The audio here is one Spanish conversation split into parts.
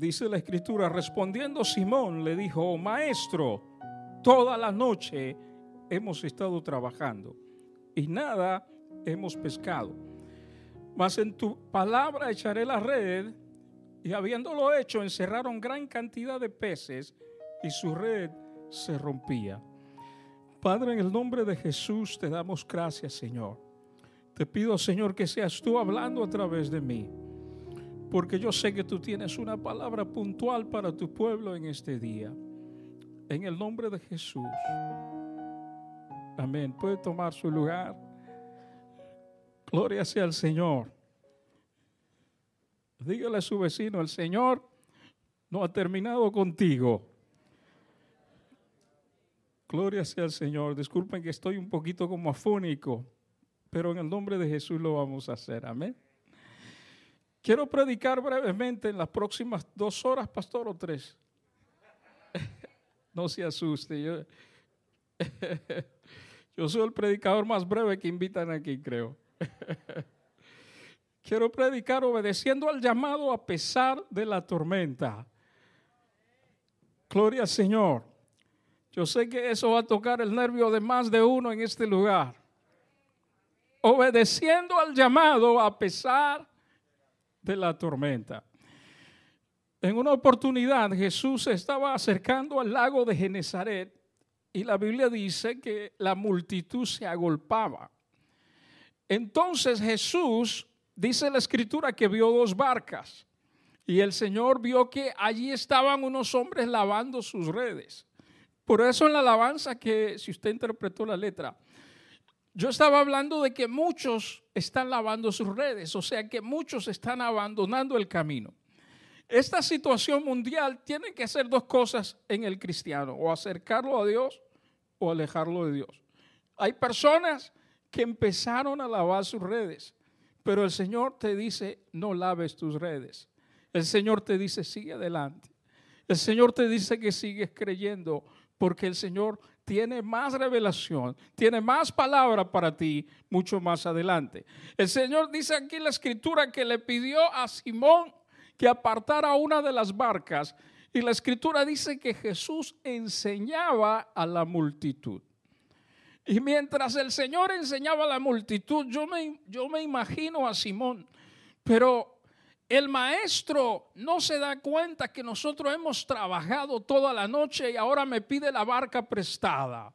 Dice la escritura, respondiendo Simón le dijo, maestro, toda la noche hemos estado trabajando y nada hemos pescado. Mas en tu palabra echaré la red. Y habiéndolo hecho, encerraron gran cantidad de peces y su red se rompía. Padre, en el nombre de Jesús te damos gracias, Señor. Te pido, Señor, que seas tú hablando a través de mí. Porque yo sé que tú tienes una palabra puntual para tu pueblo en este día. En el nombre de Jesús. Amén. Puede tomar su lugar. Gloria sea al Señor. Dígale a su vecino, el Señor no ha terminado contigo. Gloria sea al Señor. Disculpen que estoy un poquito como afónico, pero en el nombre de Jesús lo vamos a hacer. Amén. Quiero predicar brevemente en las próximas dos horas, pastor, o tres. No se asuste. Yo, yo soy el predicador más breve que invitan aquí, creo. Quiero predicar obedeciendo al llamado a pesar de la tormenta. Gloria al Señor. Yo sé que eso va a tocar el nervio de más de uno en este lugar. Obedeciendo al llamado a pesar de la tormenta. En una oportunidad Jesús se estaba acercando al lago de Genezaret y la Biblia dice que la multitud se agolpaba. Entonces Jesús dice la escritura que vio dos barcas y el Señor vio que allí estaban unos hombres lavando sus redes. Por eso en la alabanza que, si usted interpretó la letra, yo estaba hablando de que muchos están lavando sus redes, o sea que muchos están abandonando el camino. Esta situación mundial tiene que hacer dos cosas en el cristiano, o acercarlo a Dios o alejarlo de Dios. Hay personas que empezaron a lavar sus redes, pero el Señor te dice, no laves tus redes. El Señor te dice, sigue adelante. El Señor te dice que sigues creyendo, porque el Señor tiene más revelación, tiene más palabra para ti mucho más adelante. El Señor dice aquí en la escritura que le pidió a Simón que apartara una de las barcas y la escritura dice que Jesús enseñaba a la multitud. Y mientras el Señor enseñaba a la multitud, yo me, yo me imagino a Simón, pero el maestro no se da cuenta que nosotros hemos trabajado toda la noche y ahora me pide la barca prestada.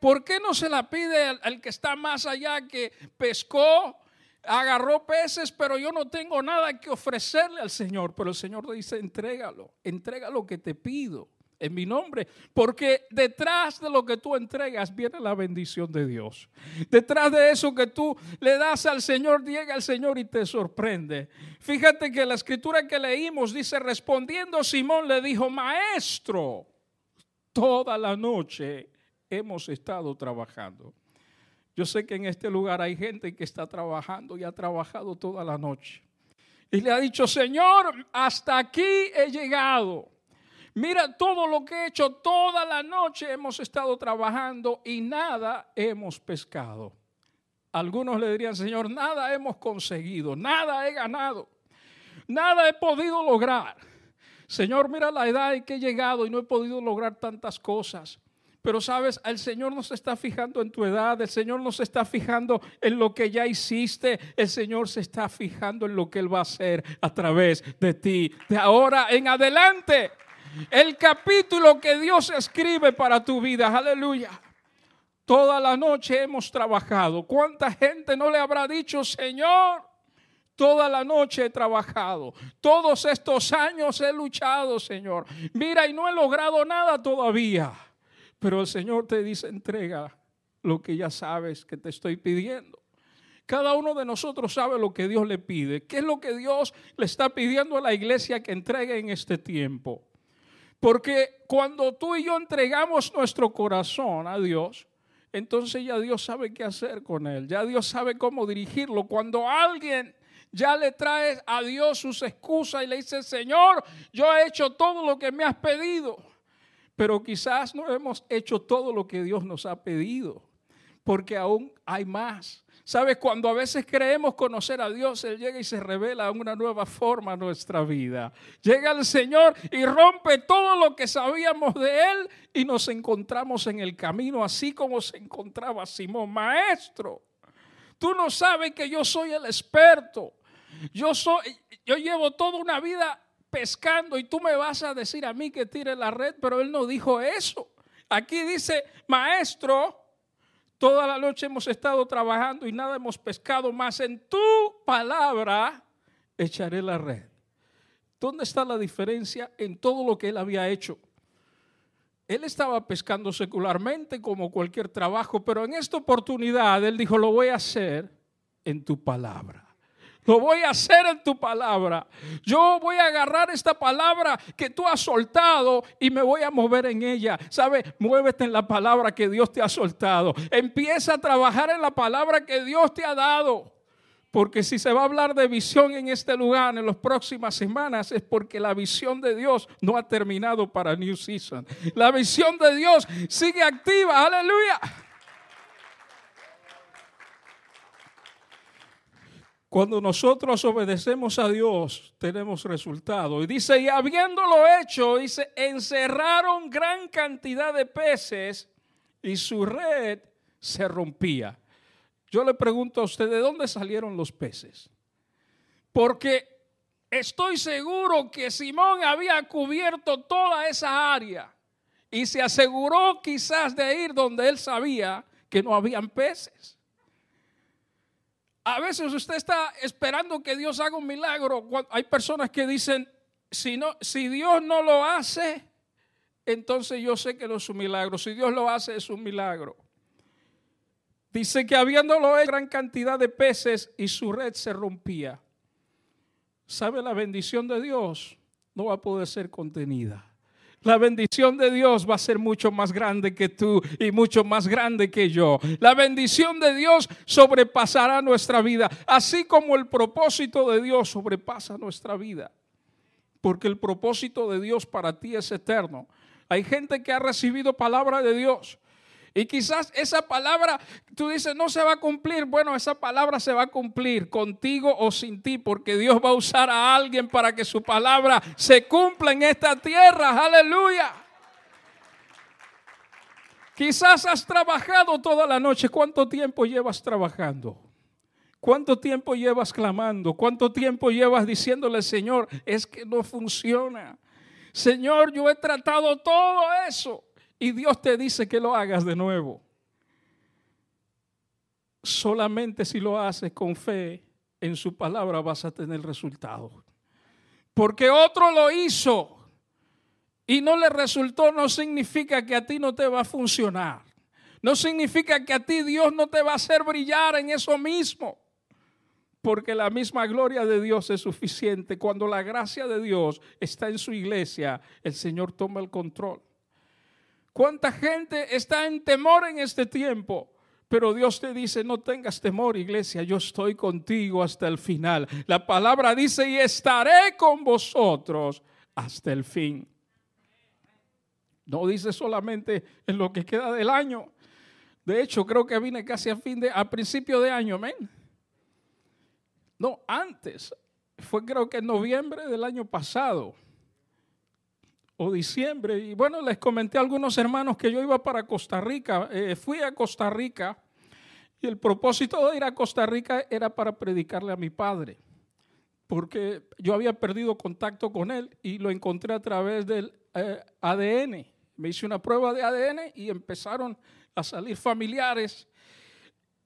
¿Por qué no se la pide al, que está más allá que pescó, agarró peces, pero yo no tengo nada que ofrecerle al Señor? Pero el Señor dice, entrégalo, entrega lo que te pido en mi nombre, porque detrás de lo que tú entregas viene la bendición de Dios. Detrás de eso que tú le das al Señor, llega el Señor y te sorprende. Fíjate que la escritura que leímos dice, respondiendo Simón le dijo, maestro, toda la noche hemos estado trabajando. Yo sé que en este lugar hay gente que está trabajando y ha trabajado toda la noche. Y le ha dicho, Señor, hasta aquí he llegado Mira todo lo que he hecho, toda la noche hemos estado trabajando y nada hemos pescado. Algunos le dirían, Señor, nada hemos conseguido, nada he ganado, nada he podido lograr. Señor, mira la edad en que he llegado y no he podido lograr tantas cosas. Pero sabes, el Señor no se está fijando en tu edad, el Señor no se está fijando en lo que ya hiciste, el Señor se está fijando en lo que Él va a hacer a través de ti, de ahora en adelante. El capítulo que Dios escribe para tu vida. Aleluya. Toda la noche hemos trabajado. ¿Cuánta gente no le habrá dicho, Señor? Toda la noche he trabajado. Todos estos años he luchado, Señor. Mira, y no he logrado nada todavía. Pero el Señor te dice, entrega lo que ya sabes que te estoy pidiendo. Cada uno de nosotros sabe lo que Dios le pide. ¿Qué es lo que Dios le está pidiendo a la iglesia que entregue en este tiempo? Porque cuando tú y yo entregamos nuestro corazón a Dios, entonces ya Dios sabe qué hacer con él, ya Dios sabe cómo dirigirlo. Cuando alguien ya le trae a Dios sus excusas y le dice, Señor, yo he hecho todo lo que me has pedido, pero quizás no hemos hecho todo lo que Dios nos ha pedido. porque aún hay más. ¿Sabes? Cuando a veces creemos conocer a Dios, Él llega y se revela una nueva forma a nuestra vida. Llega el Señor y rompe todo lo que sabíamos de Él y nos encontramos en el camino, así como se encontraba Simón. Maestro, tú no sabes que yo soy el experto. Yo, soy, yo llevo toda una vida pescando y tú me vas a decir a mí que tire la red, pero Él no dijo eso. Aquí dice, maestro, Toda la noche hemos estado trabajando y nada hemos pescado más. En tu palabra echaré la red. ¿Dónde está la diferencia en todo lo que él había hecho? Él estaba pescando secularmente como cualquier trabajo, pero en esta oportunidad él dijo, lo voy a hacer en tu palabra. Lo voy a hacer en tu palabra. Yo voy a agarrar esta palabra que tú has soltado y me voy a mover en ella. ¿Sabe? Muévete en la palabra que Dios te ha soltado. Empieza a trabajar en la palabra que Dios te ha dado. Porque si se va a hablar de visión en este lugar en las próximas semanas es porque la visión de Dios no ha terminado para New Season. La visión de Dios sigue activa. Aleluya. Cuando nosotros obedecemos a Dios, tenemos resultado. Y dice, y habiéndolo hecho, dice, encerraron gran cantidad de peces y su red se rompía. Yo le pregunto a usted, ¿de dónde salieron los peces? Porque estoy seguro que Simón había cubierto toda esa área y se aseguró quizás de ir donde él sabía que no habían peces. A veces usted está esperando que Dios haga un milagro. Hay personas que dicen, si, Dios no lo hace, entonces yo sé que no es un milagro. Si Dios lo hace, es un milagro. Dice que habiéndolo hecho gran cantidad de peces y su red se rompía. ¿Sabe la bendición de Dios? No va a poder ser contenida. La bendición de Dios va a ser mucho más grande que tú y mucho más grande que yo. La bendición de Dios sobrepasará nuestra vida, así como el propósito de Dios sobrepasa nuestra vida. Porque el propósito de Dios para ti es eterno. Hay gente que ha recibido palabra de Dios y quizás esa palabra, tú dices, no se va a cumplir. Bueno, esa palabra se va a cumplir contigo o sin ti, porque Dios va a usar a alguien para que su palabra se cumpla en esta tierra. Aleluya. Quizás has trabajado toda la noche. ¿Cuánto tiempo llevas trabajando? ¿Cuánto tiempo llevas clamando? ¿Cuánto tiempo llevas diciéndole, Señor, es que no funciona? Señor, yo he tratado todo eso y Dios te dice que lo hagas de nuevo. Solamente si lo haces con fe en su palabra vas a tener resultado. Porque otro lo hizo y no le resultó, no significa que a ti no te va a funcionar. No significa que a ti Dios no te va a hacer brillar en eso mismo. Porque la misma gloria de Dios es suficiente. Cuando la gracia de Dios está en su iglesia, el Señor toma el control. ¿Cuánta gente está en temor en este tiempo? Pero Dios te dice, no tengas temor, iglesia, yo estoy contigo hasta el final. La palabra dice, y estaré con vosotros hasta el fin. No dice solamente en lo que queda del año. De hecho, creo que vine casi a fin de, a principio de año, amén. No, antes. Fue creo que en noviembre del año pasado o diciembre. Y bueno, les comenté a algunos hermanos que yo iba para Costa Rica. Eh, fui a Costa Rica y el propósito de ir a Costa Rica era para predicarle a mi padre. Porque yo había perdido contacto con él y lo encontré a través del eh, ADN. Me hice una prueba de ADN y empezaron a salir familiares.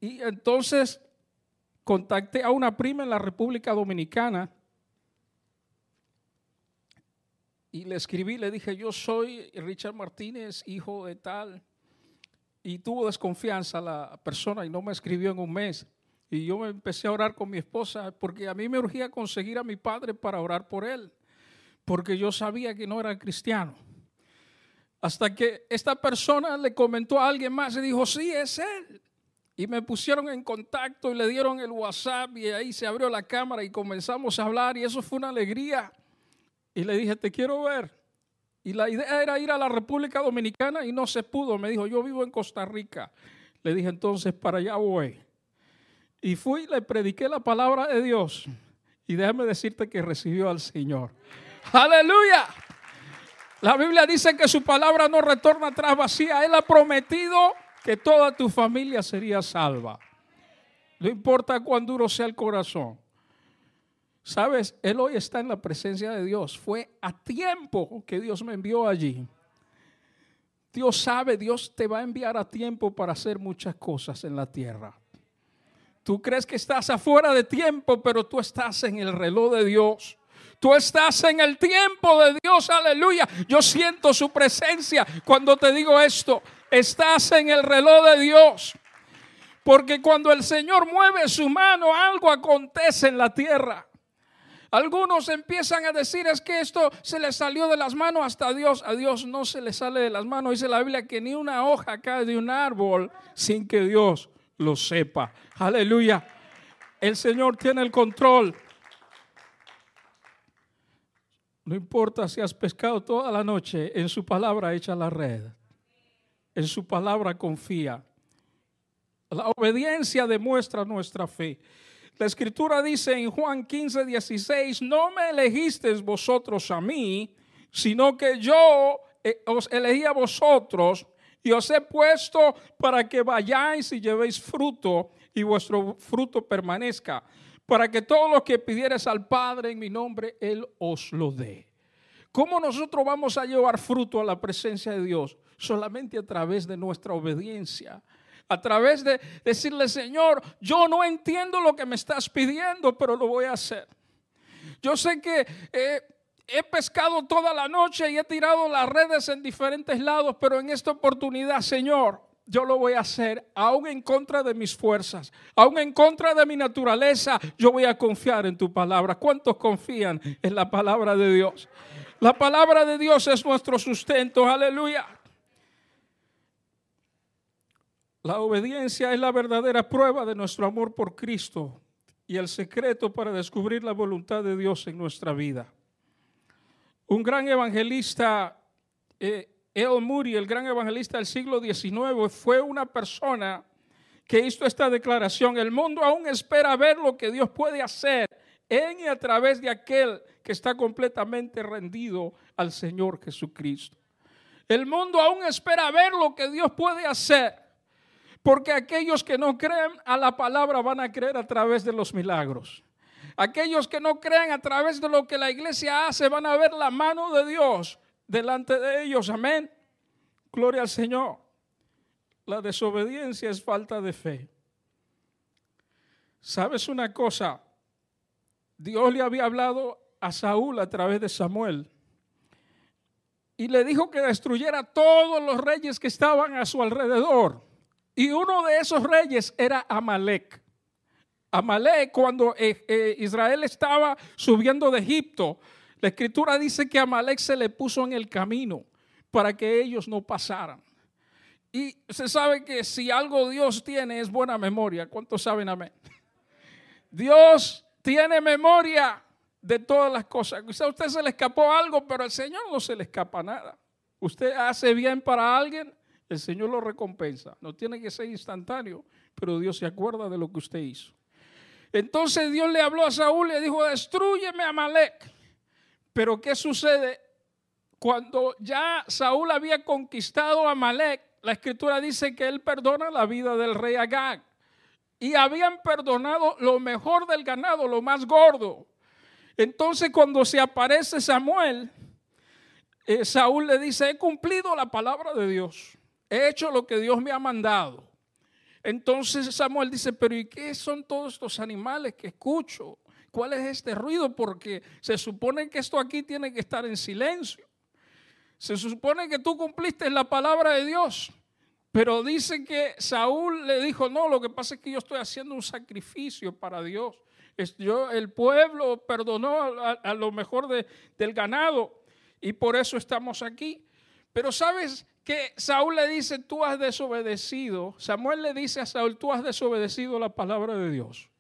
Y entonces contacté a una prima en la República Dominicana Y le escribí, le dije, yo soy Richard Martínez, hijo de tal. Y tuvo desconfianza la persona y no me escribió en un mes. Y yo me empecé a orar con mi esposa porque a mí me urgía conseguir a mi padre para orar por él. Porque yo sabía que no era cristiano. Hasta que esta persona le comentó a alguien más y dijo, sí, es él. Y me pusieron en contacto y le dieron el WhatsApp y ahí se abrió la cámara y comenzamos a hablar y eso fue una alegría. Y le dije, te quiero ver. Y la idea era ir a la República Dominicana y no se pudo. Me dijo, yo vivo en Costa Rica. Le dije entonces, para allá voy. Y fui, le prediqué la palabra de Dios. Y déjame decirte que recibió al Señor. Aleluya. La Biblia dice que su palabra no retorna atrás vacía. Él ha prometido que toda tu familia sería salva. No importa cuán duro sea el corazón. Sabes, Él hoy está en la presencia de Dios. Fue a tiempo que Dios me envió allí. Dios sabe, Dios te va a enviar a tiempo para hacer muchas cosas en la tierra. Tú crees que estás afuera de tiempo, pero tú estás en el reloj de Dios. Tú estás en el tiempo de Dios, aleluya. Yo siento su presencia cuando te digo esto. Estás en el reloj de Dios. Porque cuando el Señor mueve su mano, algo acontece en la tierra. Algunos empiezan a decir es que esto se le salió de las manos hasta Dios. A Dios no se le sale de las manos. Dice la Biblia que ni una hoja cae de un árbol sin que Dios lo sepa. Aleluya. El Señor tiene el control. No importa si has pescado toda la noche, en su palabra echa la red. En su palabra confía. La obediencia demuestra nuestra fe. La escritura dice en Juan 15, 16, no me elegisteis vosotros a mí, sino que yo eh, os elegí a vosotros y os he puesto para que vayáis y llevéis fruto y vuestro fruto permanezca, para que todo lo que pidieres al Padre en mi nombre, Él os lo dé. ¿Cómo nosotros vamos a llevar fruto a la presencia de Dios? Solamente a través de nuestra obediencia. A través de decirle, Señor, yo no entiendo lo que me estás pidiendo, pero lo voy a hacer. Yo sé que eh, he pescado toda la noche y he tirado las redes en diferentes lados, pero en esta oportunidad, Señor, yo lo voy a hacer aún en contra de mis fuerzas, aún en contra de mi naturaleza, yo voy a confiar en tu palabra. ¿Cuántos confían en la palabra de Dios? La palabra de Dios es nuestro sustento, aleluya. La obediencia es la verdadera prueba de nuestro amor por Cristo y el secreto para descubrir la voluntad de Dios en nuestra vida. Un gran evangelista, eh, El Muri, el gran evangelista del siglo XIX, fue una persona que hizo esta declaración. El mundo aún espera ver lo que Dios puede hacer en y a través de aquel que está completamente rendido al Señor Jesucristo. El mundo aún espera ver lo que Dios puede hacer, porque aquellos que no creen a la palabra van a creer a través de los milagros. Aquellos que no creen a través de lo que la iglesia hace van a ver la mano de Dios delante de ellos. Amén. Gloria al Señor. La desobediencia es falta de fe. ¿Sabes una cosa? Dios le había hablado a Saúl a través de Samuel y le dijo que destruyera todos los reyes que estaban a su alrededor. Y uno de esos reyes era Amalek. Amalek, cuando eh, eh, Israel estaba subiendo de Egipto, la escritura dice que Amalek se le puso en el camino para que ellos no pasaran. Y se sabe que si algo Dios tiene es buena memoria. ¿Cuántos saben amén? Dios tiene memoria de todas las cosas. Quizá a usted se le escapó algo, pero al Señor no se le escapa nada. Usted hace bien para alguien, el Señor lo recompensa. No tiene que ser instantáneo, pero Dios se acuerda de lo que usted hizo. Entonces Dios le habló a Saúl y le dijo, destruyeme a Malek. Pero ¿qué sucede? Cuando ya Saúl había conquistado a Malek, la escritura dice que él perdona la vida del rey Agag. Y habían perdonado lo mejor del ganado, lo más gordo. Entonces cuando se aparece Samuel, eh, Saúl le dice, he cumplido la palabra de Dios. He hecho lo que Dios me ha mandado. Entonces Samuel dice, pero ¿y qué son todos estos animales que escucho? ¿Cuál es este ruido? Porque se supone que esto aquí tiene que estar en silencio. Se supone que tú cumpliste la palabra de Dios. Pero dice que Saúl le dijo, no, lo que pasa es que yo estoy haciendo un sacrificio para Dios. Yo, el pueblo perdonó a, lo mejor del ganado y por eso estamos aquí. Pero sabes, que Saúl le dice, tú has desobedecido, Samuel le dice a Saúl, tú has desobedecido la palabra de Dios.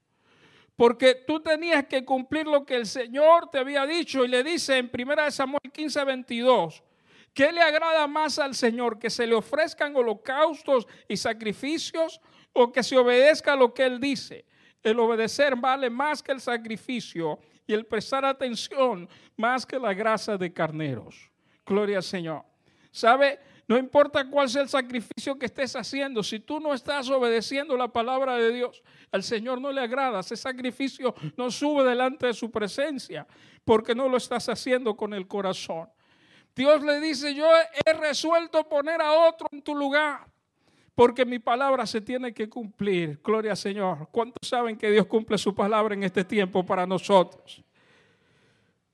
Porque tú tenías que cumplir lo que el Señor te había dicho y le dice en 1 Samuel 15, 22, ¿Qué le agrada más al Señor? ¿Que se le ofrezcan holocaustos y sacrificios o que se obedezca a lo que Él dice? El obedecer vale más que el sacrificio y el prestar atención más que la grasa de carneros. Gloria al Señor. ¿Sabe? No importa cuál sea el sacrificio que estés haciendo, si tú no estás obedeciendo la palabra de Dios, al Señor no le agrada. Ese sacrificio no sube delante de su presencia porque no lo estás haciendo con el corazón. Dios le dice, yo he resuelto poner a otro en tu lugar porque mi palabra se tiene que cumplir. Gloria al Señor. ¿Cuántos saben que Dios cumple su palabra en este tiempo para nosotros?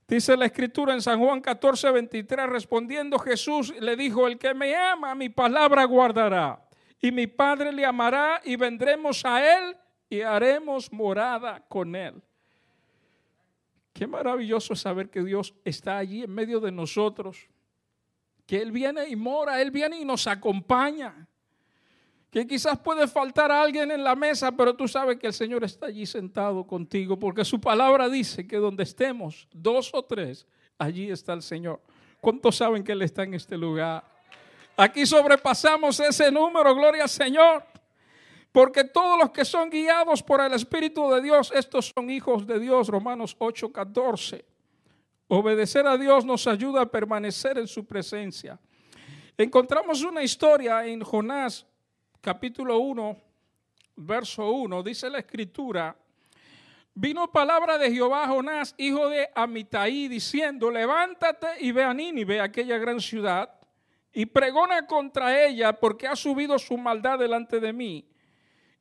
Dice la escritura en San Juan 14, 23, respondiendo Jesús le dijo, el que me ama, mi palabra guardará, y mi Padre le amará, y vendremos a él y haremos morada con él. Qué maravilloso saber que Dios está allí en medio de nosotros, que Él viene y mora, Él viene y nos acompaña que quizás puede faltar a alguien en la mesa, pero tú sabes que el Señor está allí sentado contigo, porque su palabra dice que donde estemos, dos o tres, allí está el Señor. ¿Cuántos saben que Él está en este lugar? Aquí sobrepasamos ese número, gloria al Señor. Porque todos los que son guiados por el Espíritu de Dios, estos son hijos de Dios, Romanos 8:14. Obedecer a Dios nos ayuda a permanecer en su presencia. Encontramos una historia en Jonás capítulo 1, verso 1, dice la escritura, vino palabra de Jehová a Jonás, hijo de Amitai, diciendo, levántate y ve a Nínive, aquella gran ciudad, y pregona contra ella, porque ha subido su maldad delante de mí.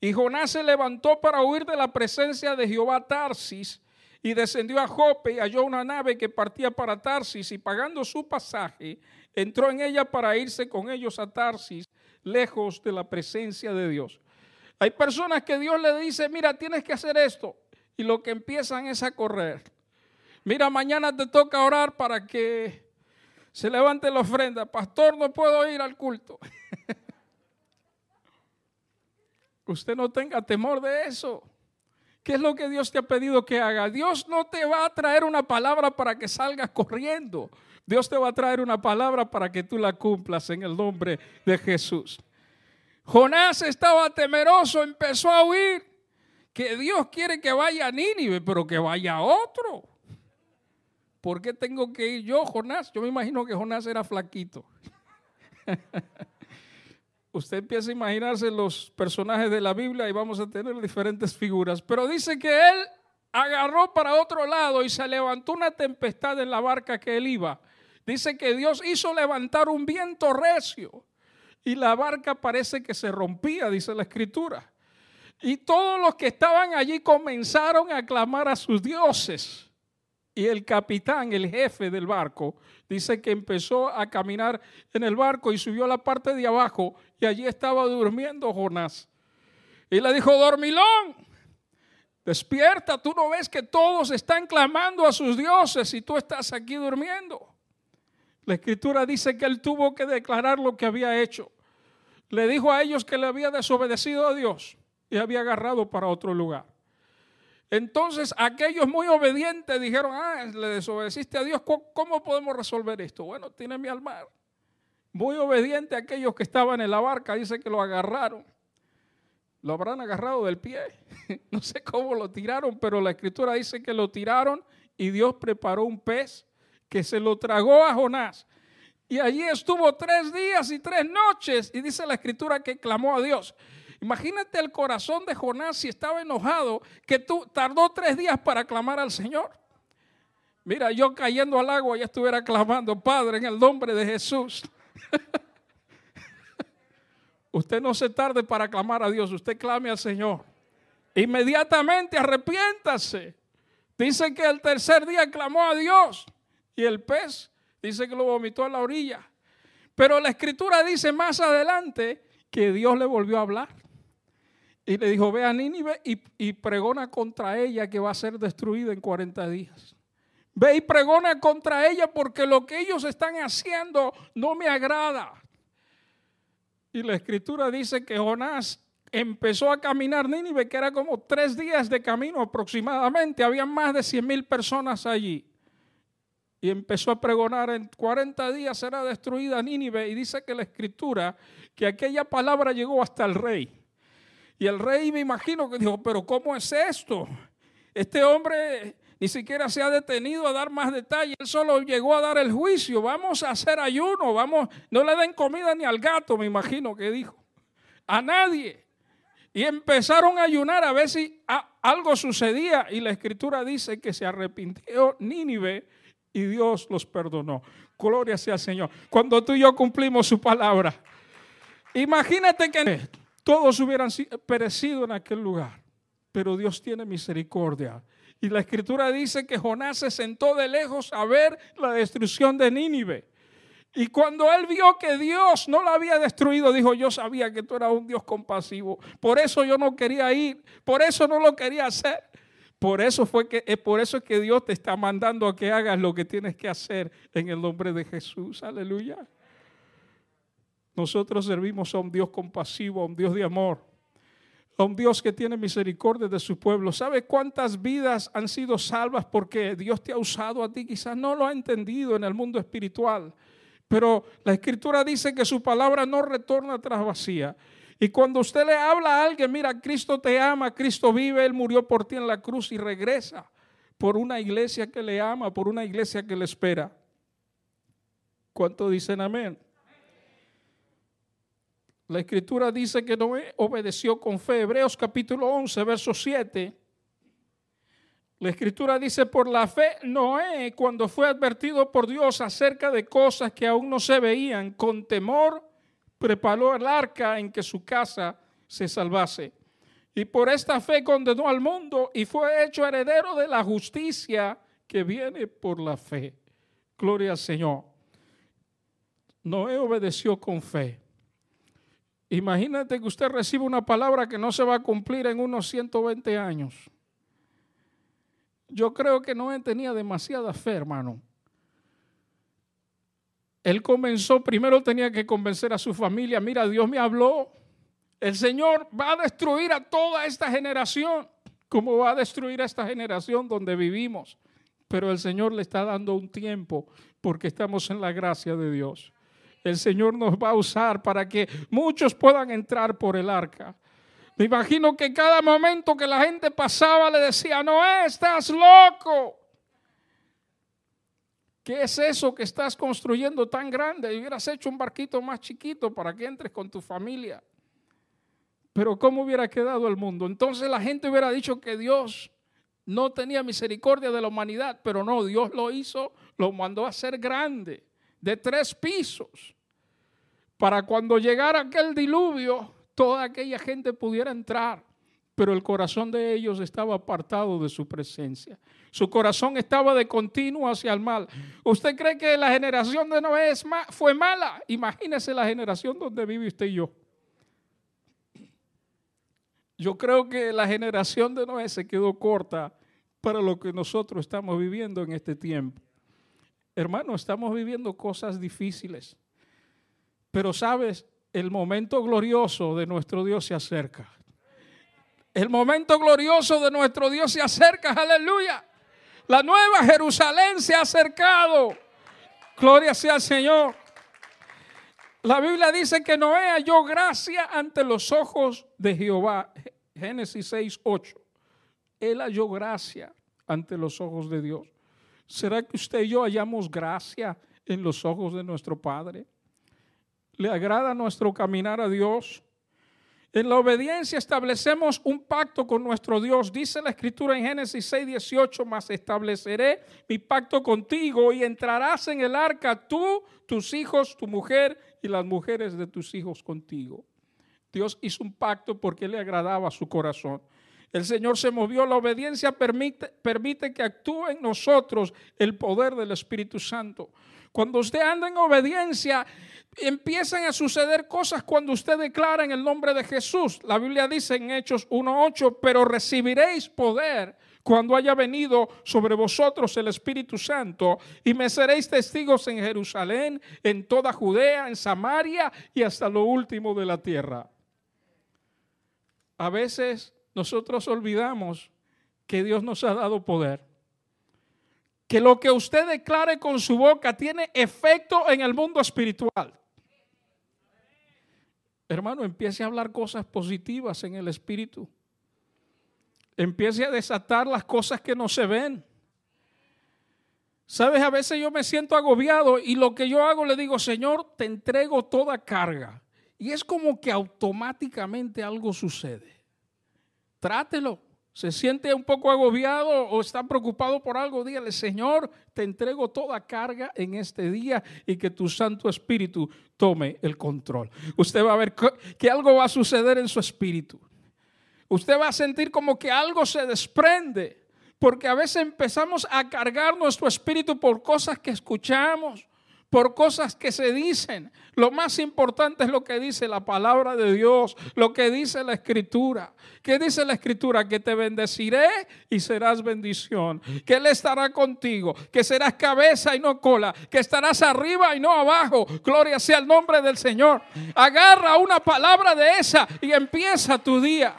Y Jonás se levantó para huir de la presencia de Jehová Tarsis, y descendió a Jope y halló una nave que partía para Tarsis, y pagando su pasaje, entró en ella para irse con ellos a Tarsis lejos de la presencia de Dios. Hay personas que Dios le dice, mira, tienes que hacer esto. Y lo que empiezan es a correr. Mira, mañana te toca orar para que se levante la ofrenda. Pastor, no puedo ir al culto. Usted no tenga temor de eso. ¿Qué es lo que Dios te ha pedido que haga? Dios no te va a traer una palabra para que salgas corriendo. Dios te va a traer una palabra para que tú la cumplas en el nombre de Jesús. Jonás estaba temeroso, empezó a huir. Que Dios quiere que vaya a Nínive, pero que vaya a otro. ¿Por qué tengo que ir yo, Jonás? Yo me imagino que Jonás era flaquito. Usted empieza a imaginarse los personajes de la Biblia y vamos a tener diferentes figuras. Pero dice que él agarró para otro lado y se levantó una tempestad en la barca que él iba. Dice que Dios hizo levantar un viento recio y la barca parece que se rompía, dice la escritura. Y todos los que estaban allí comenzaron a clamar a sus dioses. Y el capitán, el jefe del barco, dice que empezó a caminar en el barco y subió a la parte de abajo y allí estaba durmiendo Jonás. Y le dijo, dormilón, despierta, tú no ves que todos están clamando a sus dioses y tú estás aquí durmiendo. La escritura dice que él tuvo que declarar lo que había hecho. Le dijo a ellos que le había desobedecido a Dios y había agarrado para otro lugar. Entonces aquellos muy obedientes dijeron, ah, le desobedeciste a Dios, ¿cómo podemos resolver esto? Bueno, tiene mi alma. Muy obediente aquellos que estaban en la barca, dice que lo agarraron. Lo habrán agarrado del pie. no sé cómo lo tiraron, pero la escritura dice que lo tiraron y Dios preparó un pez que se lo tragó a Jonás. Y allí estuvo tres días y tres noches. Y dice la escritura que clamó a Dios. Imagínate el corazón de Jonás si estaba enojado, que tú tardó tres días para clamar al Señor. Mira, yo cayendo al agua ya estuviera clamando, Padre, en el nombre de Jesús. usted no se tarde para clamar a Dios, usted clame al Señor. Inmediatamente arrepiéntase. Dice que el tercer día clamó a Dios. Y el pez dice que lo vomitó a la orilla. Pero la escritura dice más adelante que Dios le volvió a hablar. Y le dijo, ve a Nínive y, pregona contra ella que va a ser destruida en 40 días. Ve y pregona contra ella porque lo que ellos están haciendo no me agrada. Y la escritura dice que Jonás empezó a caminar Nínive, que era como tres días de camino aproximadamente. Había más de 100 mil personas allí. Y empezó a pregonar, en 40 días será destruida Nínive. Y dice que la escritura, que aquella palabra llegó hasta el rey. Y el rey me imagino que dijo, pero ¿cómo es esto? Este hombre ni siquiera se ha detenido a dar más detalles, él solo llegó a dar el juicio, vamos a hacer ayuno, vamos, no le den comida ni al gato, me imagino que dijo, a nadie. Y empezaron a ayunar a ver si algo sucedía y la escritura dice que se arrepintió Nínive y Dios los perdonó. Gloria sea al Señor. Cuando tú y yo cumplimos su palabra, imagínate que todos hubieran perecido en aquel lugar, pero Dios tiene misericordia. Y la escritura dice que Jonás se sentó de lejos a ver la destrucción de Nínive. Y cuando él vio que Dios no la había destruido, dijo, yo sabía que tú eras un Dios compasivo. Por eso yo no quería ir, por eso no lo quería hacer. Por eso fue que es por eso que Dios te está mandando a que hagas lo que tienes que hacer en el nombre de Jesús. Aleluya. Nosotros servimos a un Dios compasivo, a un Dios de amor, a un Dios que tiene misericordia de su pueblo. ¿Sabe cuántas vidas han sido salvas porque Dios te ha usado a ti? Quizás no lo ha entendido en el mundo espiritual. Pero la escritura dice que su palabra no retorna tras vacía. Y cuando usted le habla a alguien, mira, Cristo te ama, Cristo vive, Él murió por ti en la cruz y regresa por una iglesia que le ama, por una iglesia que le espera. ¿Cuánto dicen amén? La escritura dice que Noé obedeció con fe. Hebreos capítulo 11, verso 7 la escritura dice, por la fe, Noé, cuando fue advertido por Dios acerca de cosas que aún no se veían, con temor preparó el arca en que su casa se salvase. Y por esta fe condenó al mundo y fue hecho heredero de la justicia que viene por la fe. Gloria al Señor. Noé obedeció con fe. Imagínate que usted recibe una palabra que no se va a cumplir en unos 120 años. Yo creo que Noé tenía demasiada fe, hermano. Él comenzó, primero tenía que convencer a su familia, mira, Dios me habló, el Señor va a destruir a toda esta generación, como va a destruir a esta generación donde vivimos. Pero el Señor le está dando un tiempo porque estamos en la gracia de Dios. El Señor nos va a usar para que muchos puedan entrar por el arca. Me imagino que cada momento que la gente pasaba le decía, no estás loco. ¿Qué es eso que estás construyendo tan grande? Y hubieras hecho un barquito más chiquito para que entres con tu familia. Pero ¿cómo hubiera quedado el mundo? Entonces la gente hubiera dicho que Dios no tenía misericordia de la humanidad, pero no, Dios lo hizo, lo mandó a ser grande, de tres pisos, para cuando llegara aquel diluvio, toda aquella gente pudiera entrar, pero el corazón de ellos estaba apartado de su presencia. Su corazón estaba de continuo hacia el mal. ¿Usted cree que la generación de Noé fue mala? Imagínese la generación donde vive usted y yo. Yo creo que la generación de Noé se quedó corta para lo que nosotros estamos viviendo en este tiempo. Hermano, estamos viviendo cosas difíciles. Pero sabes, el momento glorioso de nuestro Dios se acerca. El momento glorioso de nuestro Dios se acerca, aleluya. La nueva Jerusalén se ha acercado. Gloria sea al Señor. La Biblia dice que Noé halló gracia ante los ojos de Jehová. Génesis 6, 8. Él halló gracia ante los ojos de Dios. ¿Será que usted y yo hallamos gracia en los ojos de nuestro Padre? ¿Le agrada nuestro caminar a Dios? En la obediencia establecemos un pacto con nuestro Dios. Dice la escritura en Génesis 6, 18, más estableceré mi pacto contigo y entrarás en el arca tú, tus hijos, tu mujer y las mujeres de tus hijos contigo. Dios hizo un pacto porque le agradaba su corazón. El Señor se movió, la obediencia permite, permite que actúe en nosotros el poder del Espíritu Santo. Cuando usted anda en obediencia, empiezan a suceder cosas cuando usted declara en el nombre de Jesús. La Biblia dice en Hechos 1.8, pero recibiréis poder cuando haya venido sobre vosotros el Espíritu Santo y me seréis testigos en Jerusalén, en toda Judea, en Samaria y hasta lo último de la tierra. A veces nosotros olvidamos que Dios nos ha dado poder que lo que usted declare con su boca tiene efecto en el mundo espiritual. Hermano, empiece a hablar cosas positivas en el espíritu. Empiece a desatar las cosas que no se ven. Sabes, a veces yo me siento agobiado y lo que yo hago le digo, Señor, te entrego toda carga. Y es como que automáticamente algo sucede. Trátelo. Se siente un poco agobiado o está preocupado por algo, dígale, Señor, te entrego toda carga en este día y que tu Santo Espíritu tome el control. Usted va a ver que algo va a suceder en su espíritu. Usted va a sentir como que algo se desprende, porque a veces empezamos a cargar nuestro espíritu por cosas que escuchamos, por cosas que se dicen. Lo más importante es lo que dice la palabra de Dios, lo que dice la escritura. ¿Qué dice la escritura? Que te bendeciré y serás bendición. Que Él estará contigo, que serás cabeza y no cola, que estarás arriba y no abajo. Gloria sea el nombre del Señor. Agarra una palabra de esa y empieza tu día.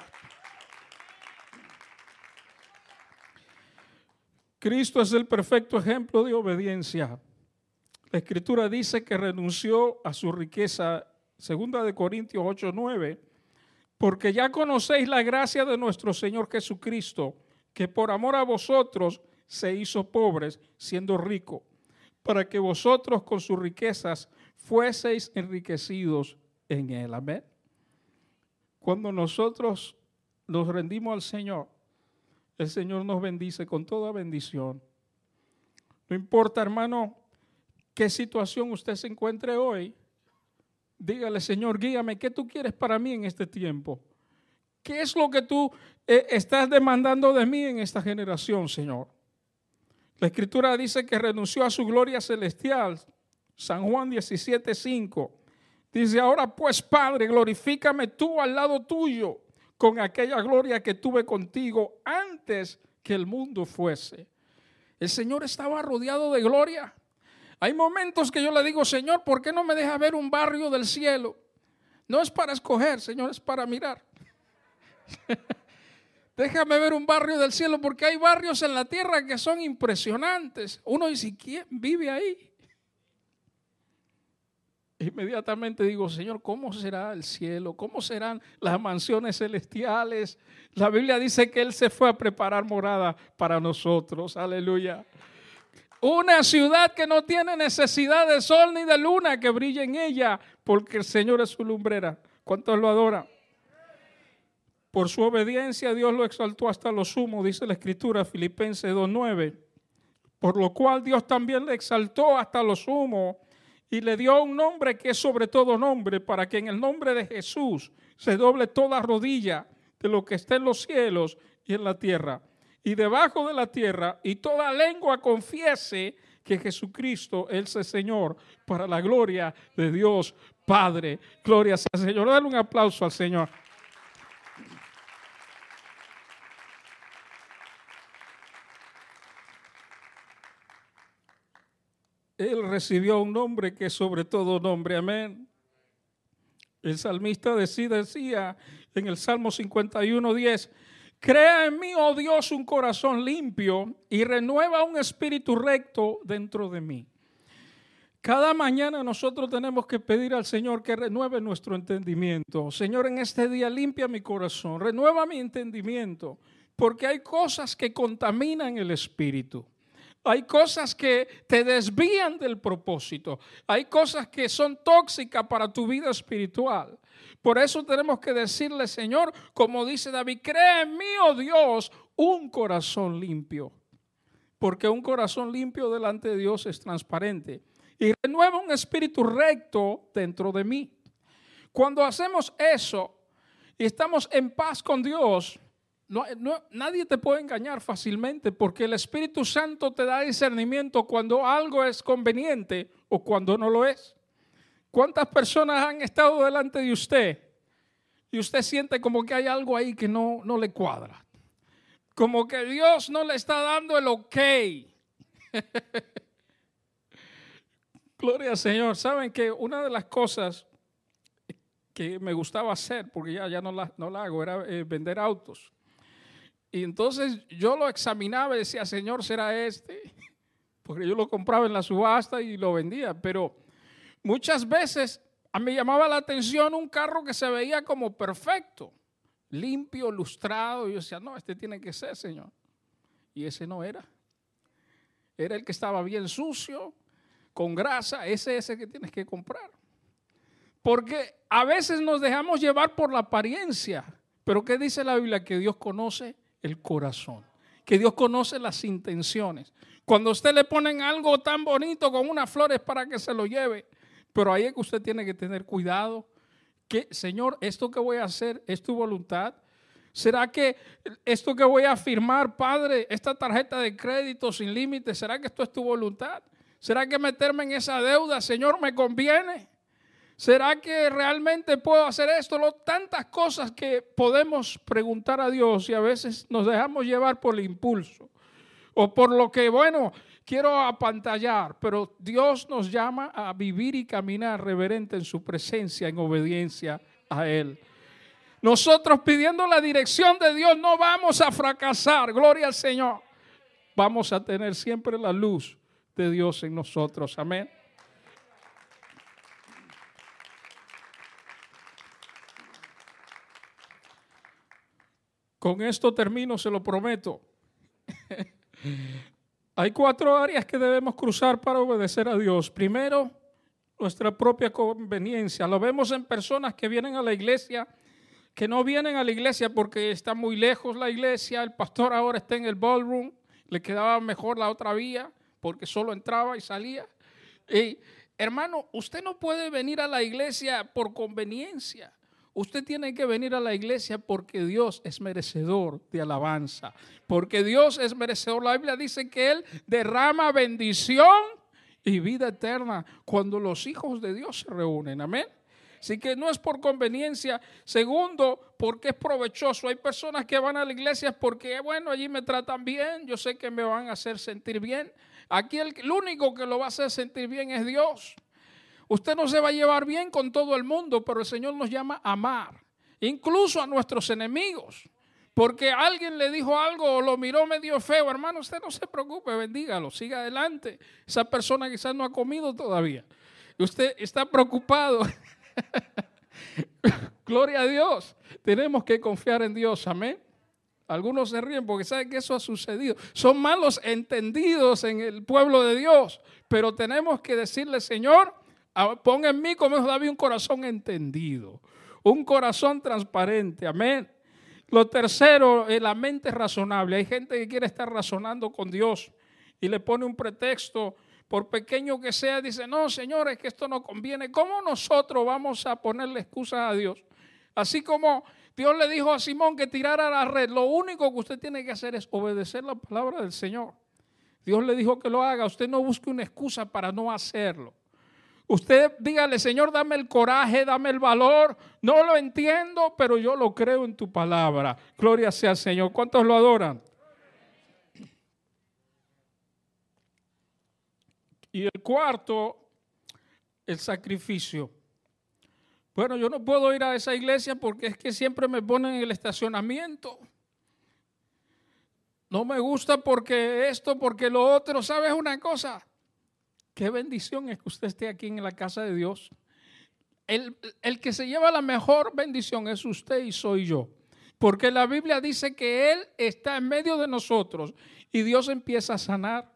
Cristo es el perfecto ejemplo de obediencia. La escritura dice que renunció a su riqueza, segunda de Corintios 8, 9, porque ya conocéis la gracia de nuestro Señor Jesucristo, que por amor a vosotros se hizo pobres, siendo rico, para que vosotros con sus riquezas fueseis enriquecidos en él. Amén. Cuando nosotros nos rendimos al Señor, el Señor nos bendice con toda bendición. No importa, hermano, qué situación usted se encuentre hoy, dígale, Señor, guíame, ¿qué tú quieres para mí en este tiempo? ¿Qué es lo que tú eh, estás demandando de mí en esta generación, Señor? La escritura dice que renunció a su gloria celestial. San Juan 17, 5. Dice, ahora pues, Padre, glorifícame tú al lado tuyo con aquella gloria que tuve contigo antes que el mundo fuese. El Señor estaba rodeado de gloria. Hay momentos que yo le digo, Señor, ¿por qué no me deja ver un barrio del cielo? No es para escoger, Señor, es para mirar. Déjame ver un barrio del cielo porque hay barrios en la tierra que son impresionantes. Uno dice, ¿quién vive ahí? Inmediatamente digo, Señor, ¿cómo será el cielo? ¿Cómo serán las mansiones celestiales? La Biblia dice que Él se fue a preparar morada para nosotros. Aleluya. Una ciudad que no tiene necesidad de sol ni de luna que brille en ella, porque el Señor es su lumbrera. ¿Cuántos lo adoran? Por su obediencia Dios lo exaltó hasta lo sumo, dice la escritura Filipenses 2.9. Por lo cual Dios también le exaltó hasta lo sumo y le dio un nombre que es sobre todo nombre, para que en el nombre de Jesús se doble toda rodilla de lo que está en los cielos y en la tierra y debajo de la tierra, y toda lengua confiese que Jesucristo es el Señor, para la gloria de Dios Padre. Gloria al Señor. Dale un aplauso al Señor. Él recibió un nombre que sobre todo nombre. Amén. El salmista decía en el Salmo 51, 10, Crea en mí, oh Dios, un corazón limpio y renueva un espíritu recto dentro de mí. Cada mañana nosotros tenemos que pedir al Señor que renueve nuestro entendimiento. Señor, en este día limpia mi corazón, renueva mi entendimiento, porque hay cosas que contaminan el espíritu. Hay cosas que te desvían del propósito. Hay cosas que son tóxicas para tu vida espiritual. Por eso tenemos que decirle, Señor, como dice David, cree en mí, oh Dios, un corazón limpio. Porque un corazón limpio delante de Dios es transparente. Y renueva un espíritu recto dentro de mí. Cuando hacemos eso y estamos en paz con Dios, nadie te puede engañar fácilmente porque el Espíritu Santo te da discernimiento cuando algo es conveniente o cuando no lo es. ¿Cuántas personas han estado delante de usted y usted siente como que hay algo ahí que no, no le cuadra? Como que Dios no le está dando el ok. Gloria al Señor. Saben que una de las cosas que me gustaba hacer, porque ya, ya no, la, no la hago, era eh, vender autos. Y entonces yo lo examinaba y decía, Señor, ¿será este? porque yo lo compraba en la subasta y lo vendía, pero muchas veces me llamaba la atención un carro que se veía como perfecto, limpio, lustrado, y yo decía, no, este tiene que ser, Señor. Y ese no era. Era el que estaba bien sucio, con grasa, ese es el que tienes que comprar. Porque a veces nos dejamos llevar por la apariencia. Pero ¿qué dice la Biblia? Que Dios conoce el corazón. Que Dios conoce las intenciones. Cuando usted le ponen algo tan bonito con unas flores para que se lo lleve. Pero ahí es que usted tiene que tener cuidado. Que, Señor, esto que voy a hacer es tu voluntad. ¿Será que esto que voy a firmar, Padre, esta tarjeta de crédito sin límite, será que esto es tu voluntad? ¿Será que meterme en esa deuda, Señor, me conviene? ¿Será que realmente puedo hacer esto? tantas cosas que podemos preguntar a Dios y a veces nos dejamos llevar por el impulso o por lo que, bueno, quiero apantallar, pero Dios nos llama a vivir y caminar reverente en su presencia, en obediencia a Él. Nosotros pidiendo la dirección de Dios no vamos a fracasar, gloria al Señor. Vamos a tener siempre la luz de Dios en nosotros. Amén. Con esto termino, se lo prometo. Hay cuatro áreas que debemos cruzar para obedecer a Dios. Primero, nuestra propia conveniencia. Lo vemos en personas que vienen a la iglesia, que no vienen a la iglesia porque está muy lejos la iglesia, el pastor ahora está en el ballroom, le quedaba mejor la otra vía porque solo entraba y salía. Y, hermano, usted no puede venir a la iglesia por conveniencia. Usted tiene que venir a la iglesia porque Dios es merecedor de alabanza. Porque Dios es merecedor. La Biblia dice que Él derrama bendición y vida eterna cuando los hijos de Dios se reúnen. Amén. Así que no es por conveniencia. Segundo, porque es provechoso. Hay personas que van a la iglesia porque, bueno, allí me tratan bien. Yo sé que me van a hacer sentir bien. Aquí el, único que lo va a hacer sentir bien es Dios. Usted no se va a llevar bien con todo el mundo, pero el Señor nos llama a amar, incluso a nuestros enemigos. Porque alguien le dijo algo o lo miró medio feo, hermano, usted no se preocupe, bendígalo, siga adelante. Esa persona quizás no ha comido todavía. Usted está preocupado. Gloria a Dios. Tenemos que confiar en Dios, amén. Algunos se ríen porque saben que eso ha sucedido. Son malos entendidos en el pueblo de Dios, pero tenemos que decirle, Señor, Pon en mí, como dijo David, un corazón entendido, un corazón transparente. Amén. Lo tercero, la mente razonable. Hay gente que quiere estar razonando con Dios y le pone un pretexto, por pequeño que sea, dice, no, señores, que esto no conviene. ¿Cómo nosotros vamos a ponerle excusa a Dios? Así como Dios le dijo a Simón que tirara la red, lo único que usted tiene que hacer es obedecer la palabra del Señor. Dios le dijo que lo haga, usted no busque una excusa para no hacerlo. Usted dígale, Señor, dame el coraje, dame el valor. No lo entiendo, pero yo lo creo en tu palabra. Gloria sea al Señor. ¿Cuántos lo adoran? Y el cuarto, el sacrificio. Bueno, yo no puedo ir a esa iglesia porque es que siempre me ponen en el estacionamiento. No me gusta porque esto, porque lo otro. ¿Sabes una cosa? Qué bendición es que usted esté aquí en la casa de Dios. El, que se lleva la mejor bendición es usted y soy yo. Porque la Biblia dice que Él está en medio de nosotros y Dios empieza a sanar,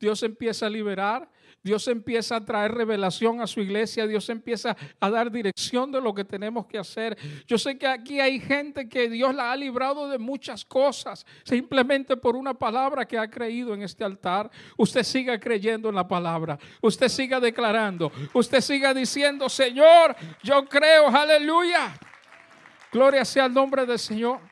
Dios empieza a liberar, Dios empieza a traer revelación a su iglesia, Dios empieza a dar dirección de lo que tenemos que hacer. Yo sé que aquí hay gente que Dios la ha librado de muchas cosas, simplemente por una palabra que ha creído en este altar. Usted siga creyendo en la palabra, usted siga declarando, usted siga diciendo, Señor, yo creo, aleluya. Gloria sea el nombre del Señor.